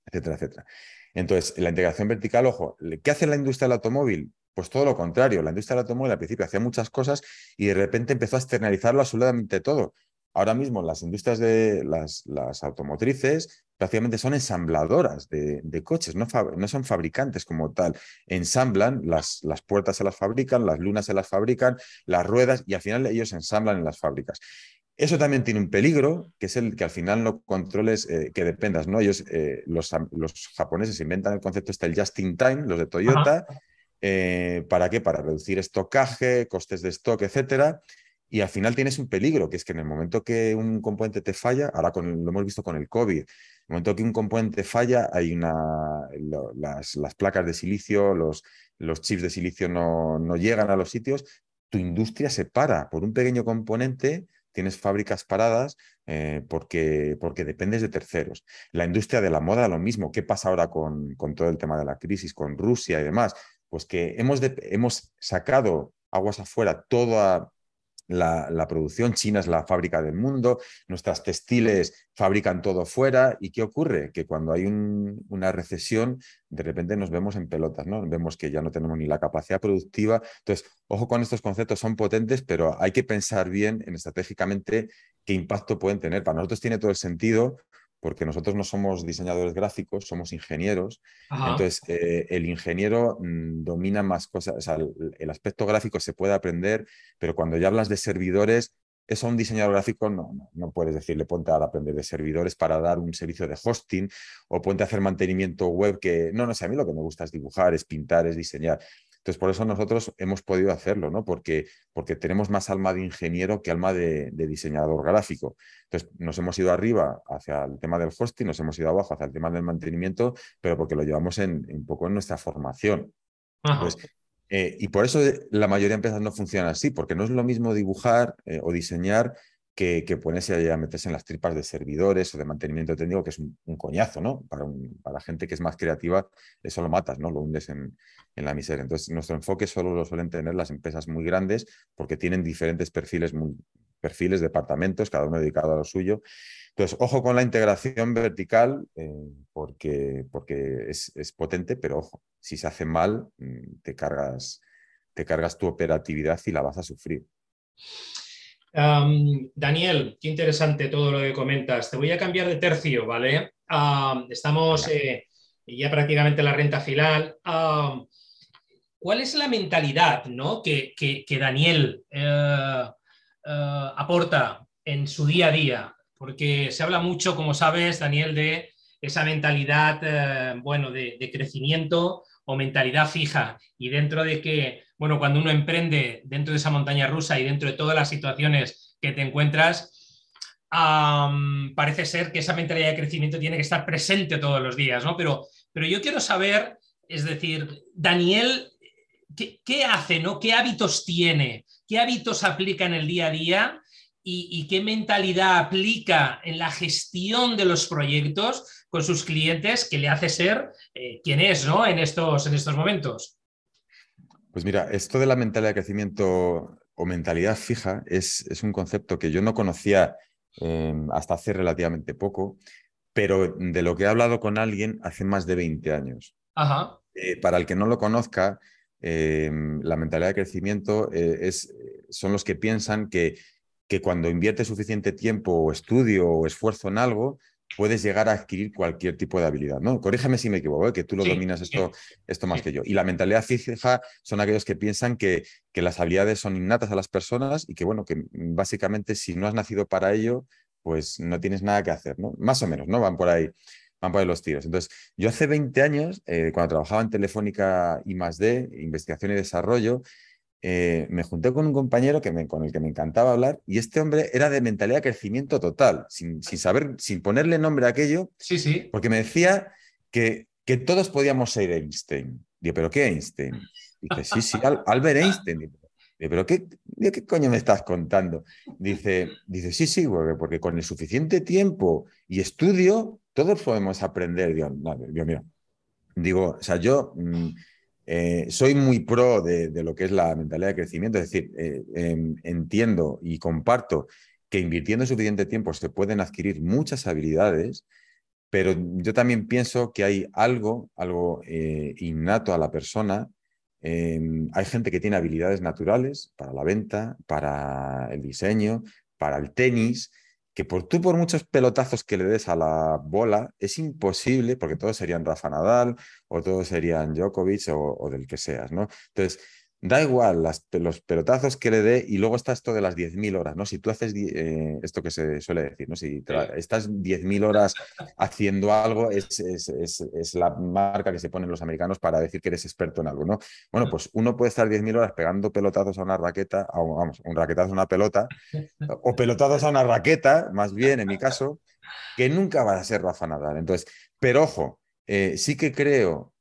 S2: etcétera, etcétera. Entonces, la integración vertical, ojo, ¿qué hace la industria del automóvil? Pues todo lo contrario, la industria del automóvil al principio hacía muchas cosas y de repente empezó a externalizarlo absolutamente todo. Ahora mismo las industrias de las, las automotrices prácticamente son ensambladoras de, coches, no, no, son fabricantes como tal. Ensamblan, las, las, puertas se las fabrican, las lunas se las fabrican, las ruedas, y al final ellos ensamblan en las fábricas. Eso también tiene un peligro, que es el que al final no controles, eh, que dependas, ¿no? Ellos, eh, los, los, japoneses inventan el concepto este, el just in time, los de Toyota, eh, ¿para qué? Para reducir estocaje, costes de stock, etcétera. Y al final tienes un peligro, que es que en el momento que un componente te falla, ahora con, lo hemos visto con el COVID, el momento que un componente falla, hay una, las, las, placas de silicio, los, los chips de silicio no, no, llegan a los sitios, tu industria se para por un pequeño componente, tienes fábricas paradas eh, porque, porque dependes de terceros. La industria de la moda, lo mismo. ¿Qué pasa ahora con, con todo el tema de la crisis, con Rusia y demás? Pues que hemos, hemos sacado aguas afuera toda la, producción. China es la fábrica del mundo, nuestras textiles fabrican todo fuera. ¿Y qué ocurre? Que cuando hay una recesión, de repente nos vemos en pelotas, ¿no? Vemos que ya no tenemos ni la capacidad productiva. Entonces, ojo con estos conceptos, son potentes, pero hay que pensar bien en estratégicamente qué impacto pueden tener. Para nosotros tiene todo el sentido porque nosotros no somos diseñadores gráficos, somos ingenieros. Entonces, eh, el ingeniero mm, domina más cosas, o sea, el, aspecto gráfico se puede aprender, pero cuando ya hablas de servidores, eso a un diseñador gráfico no, no, no, puedes decirle ponte a aprender de servidores para dar un servicio de hosting o ponte a hacer mantenimiento web que no, no sé, a mí lo que me gusta es dibujar, es pintar, es diseñar. Entonces, por eso nosotros hemos podido hacerlo, ¿no? Porque, porque tenemos más alma de ingeniero que alma de, diseñador gráfico. Entonces, nos hemos ido arriba hacia el tema del hosting, nos hemos ido abajo hacia el tema del mantenimiento, pero porque lo llevamos en, un poco en nuestra formación. Eh, y por eso la mayoría de empresas no funcionan así, porque no es lo mismo dibujar eh, o diseñar que, que, ponerse a meterse en las tripas de servidores o de mantenimiento técnico, que es un, coñazo, ¿no? Para, para, gente que es más creativa, eso lo matas, ¿no? Lo hundes en, en, la miseria. Entonces, nuestro enfoque solo lo suelen tener las empresas muy grandes porque tienen diferentes perfiles, perfiles, departamentos, cada uno dedicado a lo suyo. Entonces, ojo con la integración vertical, eh, porque, porque es, es, potente, pero ojo, si se hace mal, mm, te cargas, te cargas tu operatividad y la vas a sufrir.
S1: Daniel, qué interesante todo lo que comentas. Te voy a cambiar de tercio, ¿vale? estamos eh, ya prácticamente en la renta final. ¿Cuál es la mentalidad ¿no? que, Daniel eh, eh, aporta en su día a día? Porque se habla mucho, como sabes, Daniel, de esa mentalidad bueno, de, de crecimiento o mentalidad fija y dentro de que, bueno, cuando uno emprende dentro de esa montaña rusa y dentro de todas las situaciones que te encuentras, parece ser que esa mentalidad de crecimiento tiene que estar presente todos los días, ¿no? Pero, pero yo quiero saber, es decir, Daniel, ¿qué, hace, ¿no? ¿Qué hábitos tiene? ¿Qué hábitos aplica en el día a día? Y, qué mentalidad aplica en la gestión de los proyectos con sus clientes que le hace ser eh, quien es ¿no? en, estos, en estos momentos.
S2: Pues mira, esto de la mentalidad de crecimiento o mentalidad fija es, es un concepto que yo no conocía em, hasta hace relativamente poco, pero de lo que he hablado con alguien hace más de 20 años. Eh, para el que no lo conozca, em, la mentalidad de crecimiento eh, es, son los que piensan que, que cuando invierte suficiente tiempo o estudio o esfuerzo en algo, puedes llegar a adquirir cualquier tipo de habilidad, ¿no? Corrígeme si me equivoco, ¿eh? que tú lo dominas esto, esto más que yo. Y la mentalidad fija son aquellos que piensan que, que, las habilidades son innatas a las personas y que, bueno, que básicamente si no has nacido para ello, pues no tienes nada que hacer, ¿no? Más o menos, ¿no? Van por ahí, van por ahí los tiros. Entonces, yo hace 20 años, eh, cuando trabajaba en Telefónica I D, investigación y desarrollo, eh, me junté con un compañero que con el que me encantaba hablar y este hombre era de mentalidad de crecimiento total, sin, saber, sin ponerle nombre a aquello,
S1: sí, sí.
S2: porque me decía que, que todos podíamos ser Einstein. Digo, ¿pero qué Einstein? Dice, sí, sí, Albert Einstein. Digo, ¿pero qué, qué coño me estás contando? Dice, dice sí, sí, porque, con el suficiente tiempo y estudio, todos podemos aprender. Digo, no, digo mira, digo, o sea, yo... Mm, eh, soy muy pro de, lo que es la mentalidad de crecimiento, es decir, eh, em, entiendo y comparto que invirtiendo suficiente tiempo se pueden adquirir muchas habilidades, pero yo también pienso que hay algo, algo eh, innato a la persona. Em, hay gente que tiene habilidades naturales para la venta, para el diseño, para el tenis, que por tú por muchos pelotazos que le des a la bola es imposible, porque todos serían Rafa Nadal o todos serían Djokovic o, o del que seas, ¿no? Entonces, Da igual los pelotazos que le dé y luego está esto de las 10.000 horas, ¿no? Si tú haces eh, esto que se suele decir, ¿no? Si estás 10.000 horas haciendo algo, es, es, la marca que se ponen los americanos para decir que eres experto en algo, ¿no? Bueno, pues uno puede estar 10.000 horas pegando pelotazos a una raqueta, vamos, un raquetazo a una pelota, o pelotazos a una raqueta, más bien en mi caso, que nunca va a ser Rafa Nadal. Entonces, pero ojo, eh, sí que creo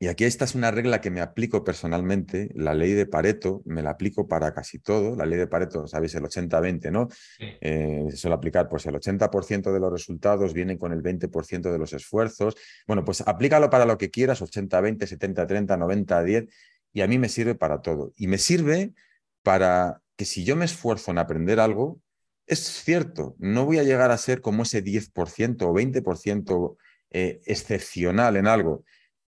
S2: y aquí esta es una regla que me aplico personalmente, la ley de Pareto, me la aplico para casi todo. La ley de Pareto, sabéis, el 80-20, ¿no? Eh, se suele aplicar, pues el 80% de los resultados vienen con el 20% de los esfuerzos. Bueno, pues aplícalo para lo que quieras, 80-20, 70-30, 90-10, y a mí me sirve para todo. Y me sirve para que si yo me esfuerzo en aprender algo, es cierto, no voy a llegar a ser como ese 10% o 20% eh, excepcional en algo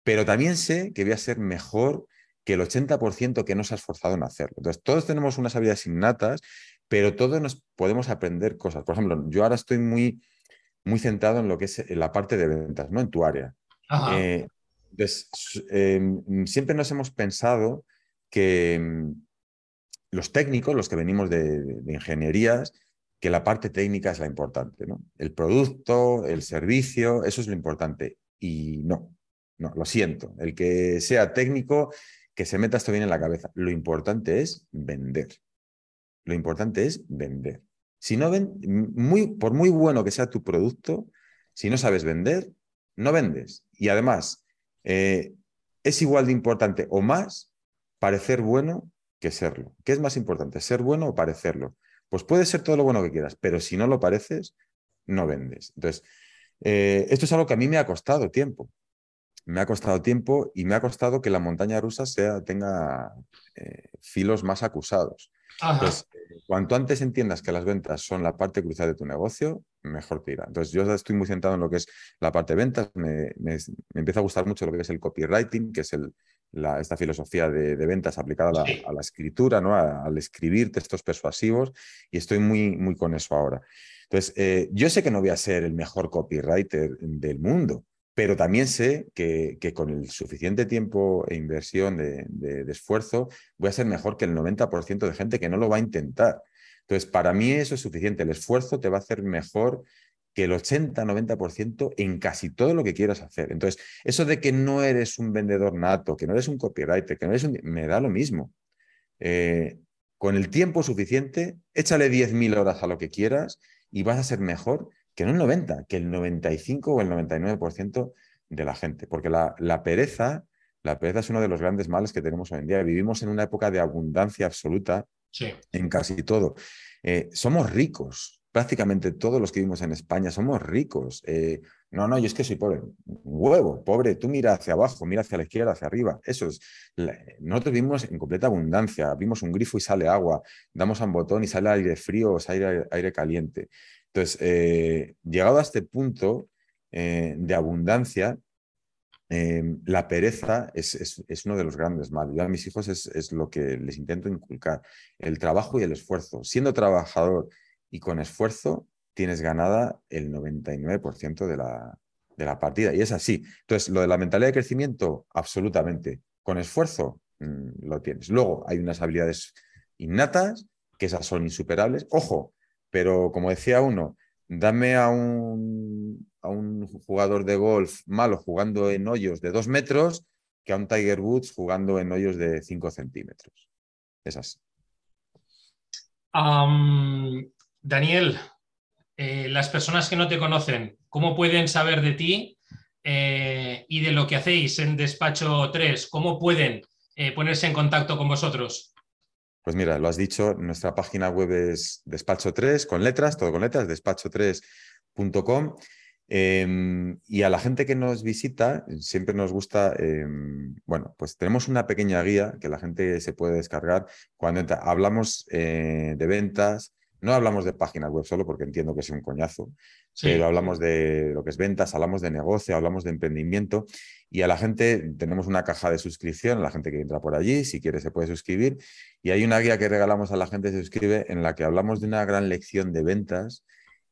S2: pero también sé que voy a ser mejor que el 80% que no se ha esforzado en hacerlo. Entonces, todos tenemos unas habilidades innatas, pero todos nos podemos aprender cosas. Por ejemplo, yo ahora estoy muy, muy centrado en lo que es la parte de ventas, ¿no? En tu área. Eh, em, siempre nos hemos pensado que em, los técnicos, los que venimos de, de, ingenierías, que la parte técnica es la importante, ¿no? El producto, el servicio, eso es lo importante. Y no, no, lo siento. El que sea técnico, que se meta esto bien en la cabeza. Lo importante es vender. Lo importante es vender. Si no ven, muy, por muy bueno que sea tu producto, si no sabes vender, no vendes. Y además, eh, es igual de importante o más parecer bueno que serlo. ¿Qué es más importante, ser bueno o parecerlo? Pues puede ser todo lo bueno que quieras, pero si no lo pareces, no vendes. Entonces, eh, esto es algo que a mí me ha costado tiempo me ha costado tiempo y me ha costado que la montaña rusa sea, tenga eh, filos más acusados. Pues, cuanto antes entiendas que las ventas son la parte crucial de tu negocio, mejor te irá. Entonces, yo estoy muy centrado en lo que es la parte de ventas. Me, empieza a gustar mucho lo que es el copywriting, que es el, esta filosofía de, ventas aplicada a la, escritura, ¿no? al escribir textos persuasivos, y estoy muy, muy con eso ahora. Entonces, eh, yo sé que no voy a ser el mejor copywriter del mundo, pero también sé que, con el suficiente tiempo e inversión de, esfuerzo voy a ser mejor que el 90% de gente que no lo va a intentar. Entonces, para mí eso es suficiente. El esfuerzo te va a hacer mejor que el 80-90% en casi todo lo que quieras hacer. Entonces, eso de que no eres un vendedor nato, que no eres un copywriter, que no eres un... me da lo mismo. Eh, con el tiempo suficiente, échale 10.000 horas a lo que quieras y vas a ser mejor que no el 90, que el 95 o el 99% de la gente. Porque la, pereza, la pereza es uno de los grandes males que tenemos hoy en día. Vivimos en una época de abundancia absoluta en casi todo. Eh, somos ricos, prácticamente todos los que vivimos en España somos ricos. Eh, no, no, yo es que soy pobre. Huevo, pobre. Tú mira hacia abajo, mira hacia la izquierda, hacia arriba. Eso es. Nosotros vivimos en completa abundancia. Vimos un grifo y sale agua. Damos a un botón y sale aire frío o sale aire caliente. Entonces, eh, llegado a este punto eh, de abundancia, eh, la pereza es, uno de los grandes males. Yo a mis hijos es, lo que les intento inculcar, el trabajo y el esfuerzo. Siendo trabajador y con esfuerzo, tienes ganada el 99% de la, de la partida. Y es así. Entonces, lo de la mentalidad de crecimiento, absolutamente. Con esfuerzo, mm, lo tienes. Luego, hay unas habilidades innatas, que esas son insuperables. Ojo, pero como decía uno, dame a un, jugador de golf malo jugando en hoyos de dos metros que a un Tiger Woods jugando en hoyos de cinco centímetros. Es así.
S1: Daniel, eh, las personas que no te conocen, ¿cómo pueden saber de ti eh, y de lo que hacéis en Despacho 3? ¿Cómo pueden eh, ponerse en contacto con vosotros?
S2: Pues mira, lo has dicho, nuestra página web es despacho3 con letras, todo con letras, despacho3.com. Em, y a la gente que nos visita, siempre nos gusta, em, bueno, pues tenemos una pequeña guía que la gente se puede descargar cuando hablamos eh, de ventas, no hablamos de páginas web solo porque entiendo que es un coñazo, pero hablamos de lo que es ventas, hablamos de negocio, hablamos de emprendimiento y a la gente tenemos una caja de suscripción, la gente que entra por allí, si quiere se puede suscribir y hay una guía que regalamos a la gente que se suscribe en la que hablamos de una gran lección de ventas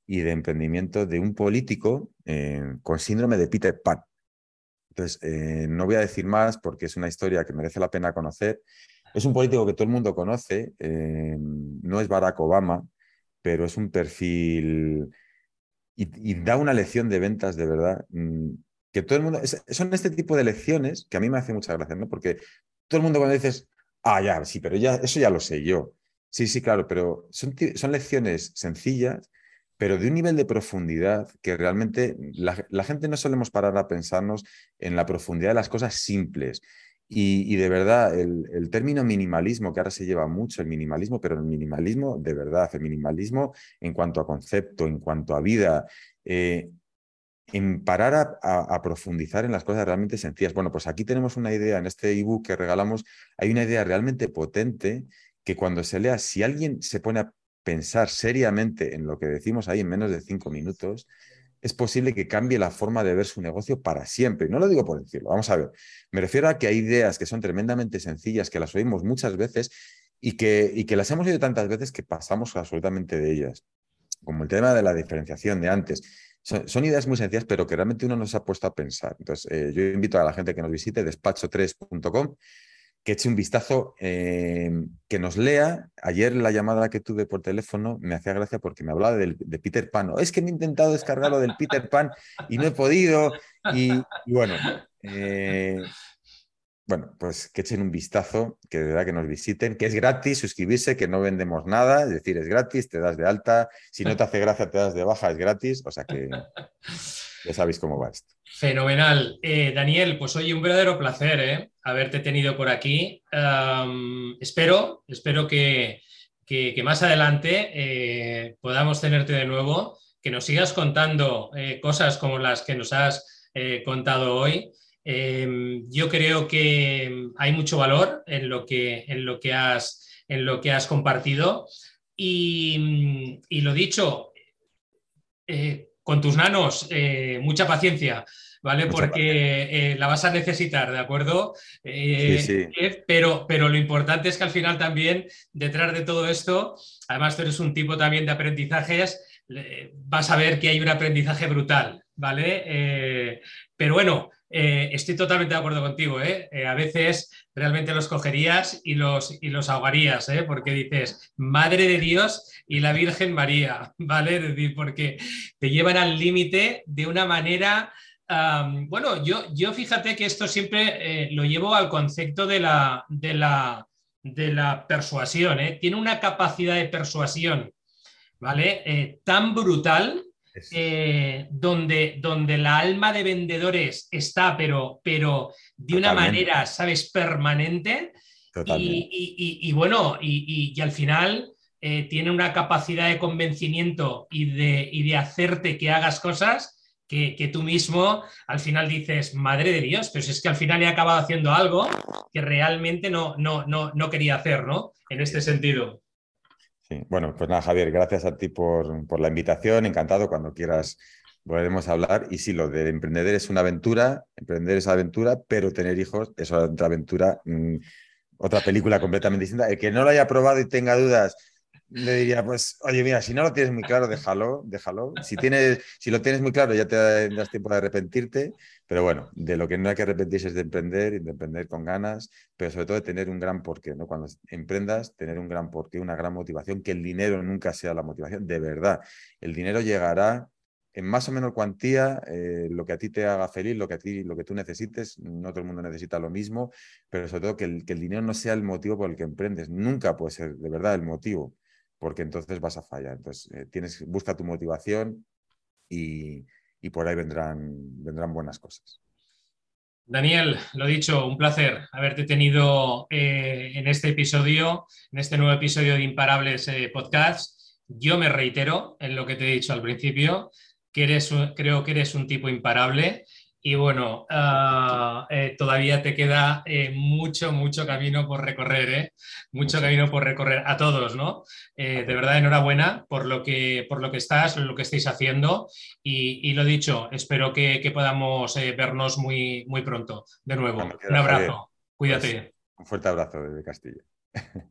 S2: y de emprendimiento de un político eh, con síndrome de Peter Pan. Entonces, eh, no voy a decir más porque es una historia que merece la pena conocer. Es un político que todo el mundo conoce, eh, no es Barack Obama, pero es un perfil y, da una lección de ventas de verdad. Mundo. son este tipo de lecciones que a mí me hace mucha gracia, ¿no? Porque todo el mundo cuando dices, ah, ya, sí, pero ya, eso ya lo sé yo. Sí, sí, claro, pero son, son lecciones sencillas, pero de un nivel de profundidad que realmente la, la, gente no solemos parar a pensarnos en la profundidad de las cosas simples. Y, de verdad, el, término minimalismo, que ahora se lleva mucho el minimalismo, pero el minimalismo de verdad, el minimalismo en cuanto a concepto, en cuanto a vida, eh, en parar a, profundizar en las cosas realmente sencillas. Bueno, pues aquí tenemos una idea, en este ebook que regalamos, hay una idea realmente potente que cuando se lea, si alguien se pone a pensar seriamente en lo que decimos ahí en menos de cinco minutos, es posible que cambie la forma de ver su negocio para siempre. Y no lo digo por decirlo, vamos a ver. Me refiero a que hay ideas que son tremendamente sencillas, que las oímos muchas veces y que, y que las hemos oído tantas veces que pasamos absolutamente de ellas. Como el tema de la diferenciación de antes. Son, ideas muy sencillas, pero que realmente uno no se ha puesto a pensar. Entonces, eh, yo invito a la gente que nos visite despacho3.com que eche un vistazo, eh, que nos lea. Ayer la llamada que tuve por teléfono me hacía gracia porque me hablaba de, Peter Pan. es que me he intentado descargar lo del Peter Pan y no he podido. Y, bueno, eh, bueno, pues que echen un vistazo, que de verdad que nos visiten, que es gratis suscribirse, que no vendemos nada, es decir, es gratis, te das de alta, si no te hace gracia te das de baja, es gratis, o sea que ya sabéis cómo va esto.
S1: Fenomenal. Eh, Daniel, pues oye, un verdadero placer ¿eh? haberte tenido por aquí. espero, espero que, más adelante eh, podamos tenerte de nuevo, que nos sigas contando cosas como las que nos has contado hoy. Em, yo creo que hay mucho valor en lo que, en lo que, has, en lo que has compartido. Y, lo dicho, eh, con tus nanos, eh, mucha paciencia, ¿vale? Porque la vas a necesitar, ¿de acuerdo? Sí, sí. pero, pero lo importante es que al final también, detrás de todo esto, además tú eres un tipo también de aprendizajes, vas a ver que hay un aprendizaje brutal, ¿vale? pero bueno, eh, estoy totalmente de acuerdo contigo. ¿eh? ¿eh? a veces realmente los cogerías y los, y los ahogarías, ¿eh? porque dices, Madre de Dios y la Virgen María, ¿vale? Es decir, porque te llevan al límite de una manera... bueno, yo, yo fíjate que esto siempre lo llevo al concepto de la, de la, de la persuasión. Tiene una capacidad de persuasión, ¿vale? tan brutal eh, donde, donde la alma de vendedores está, pero, pero de una manera, ¿sabes?, permanente. Y, bueno, y, al final eh, tiene una capacidad de convencimiento y de, de hacerte que hagas cosas que, tú mismo al final dices, madre de Dios, pero es que al final he acabado haciendo algo que realmente no, no, no, no quería hacer, ¿no? En este sentido.
S2: Bueno, pues nada, Javier, gracias a ti por, la invitación. Encantado cuando quieras volveremos a hablar. Y sí, lo de emprender es una aventura, emprender es aventura, pero tener hijos es otra aventura, mm, otra película completamente distinta. El que no lo haya probado y tenga dudas, le diría, pues, oye, mira, si no lo tienes muy claro, déjalo, déjalo. Si, tienes, si lo tienes muy claro, ya te das tiempo de arrepentirte. Pero bueno, de lo que no hay que arrepentirse es de emprender y de emprender con ganas, pero sobre todo de tener un gran porqué, ¿no? Cuando emprendas, tener un gran porqué, una gran motivación, que el dinero nunca sea la motivación, de verdad. El dinero llegará en más o menos cuantía, eh, lo que a ti te haga feliz, lo que a ti, lo que tú necesites, no todo el mundo necesita lo mismo, pero sobre todo que el, que el dinero no sea el motivo por el que emprendes, nunca puede ser de verdad el motivo, porque entonces vas a fallar. Entonces, eh, tienes, busca tu motivación y, y por ahí vendrán, vendrán buenas cosas.
S1: Daniel, lo dicho, un placer haberte tenido eh, en este episodio, en este nuevo episodio de Imparables eh, Podcast. Yo me reitero en lo que te he dicho al principio, que eres, creo que eres un tipo imparable y bueno, ah, eh, todavía te queda eh, mucho, mucho camino por recorrer, ¿eh? mucho camino por recorrer a todos, ¿no? de verdad, enhorabuena por lo que, por lo que estás, lo que estáis haciendo y, lo dicho, espero que, podamos vernos muy, muy pronto de nuevo. Un abrazo, cuídate.
S2: Pues, un fuerte abrazo desde Castilla.